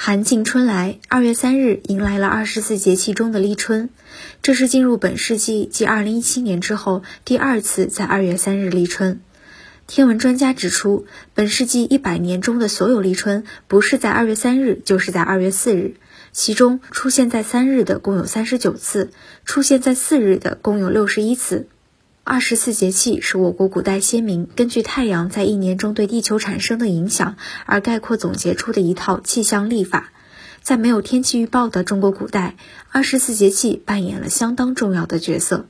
寒尽春来，二月三日迎来了二十四节气中的立春，这是进入本世纪即二零一七年之后第二次在二月三日立春。天文专家指出，本世纪一百年中的所有立春，不是在二月三日，就是在二月四日，其中出现在三日的共有三十九次，出现在四日的共有六十一次。二十四节气是我国古代先民根据太阳在一年中对地球产生的影响而概括总结出的一套气象历法。在没有天气预报的中国古代，二十四节气扮演了相当重要的角色。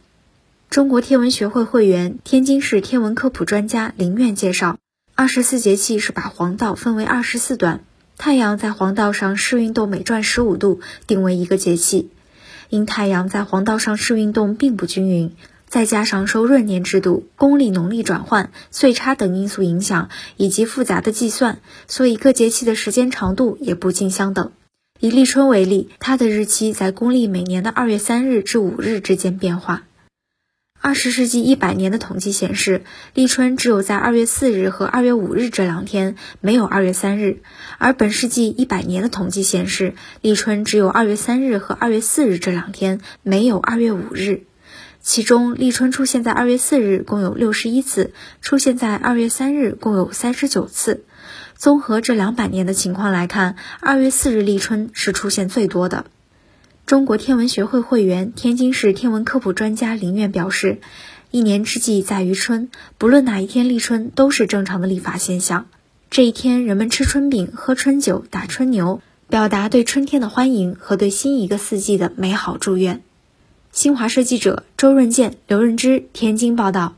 中国天文学会会员、天津市天文科普专家林苑介绍，二十四节气是把黄道分为二十四段，太阳在黄道上视运动每转十五度，定为一个节气。因太阳在黄道上视运动并不均匀。再加上受闰年制度、公历、农历转换、岁差等因素影响，以及复杂的计算，所以各节气的时间长度也不尽相等。以立春为例，它的日期在公历每年的二月三日至五日之间变化。二十世纪一百年的统计显示，立春只有在二月四日和二月五日这两天，没有二月三日；而本世纪一百年的统计显示，立春只有二月三日和二月四日这两天，没有二月五日。其中，立春出现在二月四日共有六十一次，出现在二月三日共有三十九次。综合这两百年的情况来看，二月四日立春是出现最多的。中国天文学会会员、天津市天文科普专家林苑表示：“一年之计在于春，不论哪一天立春都是正常的历法现象。这一天，人们吃春饼、喝春酒、打春牛，表达对春天的欢迎和对新一个四季的美好祝愿。”新华社记者周润健、刘润之天津报道。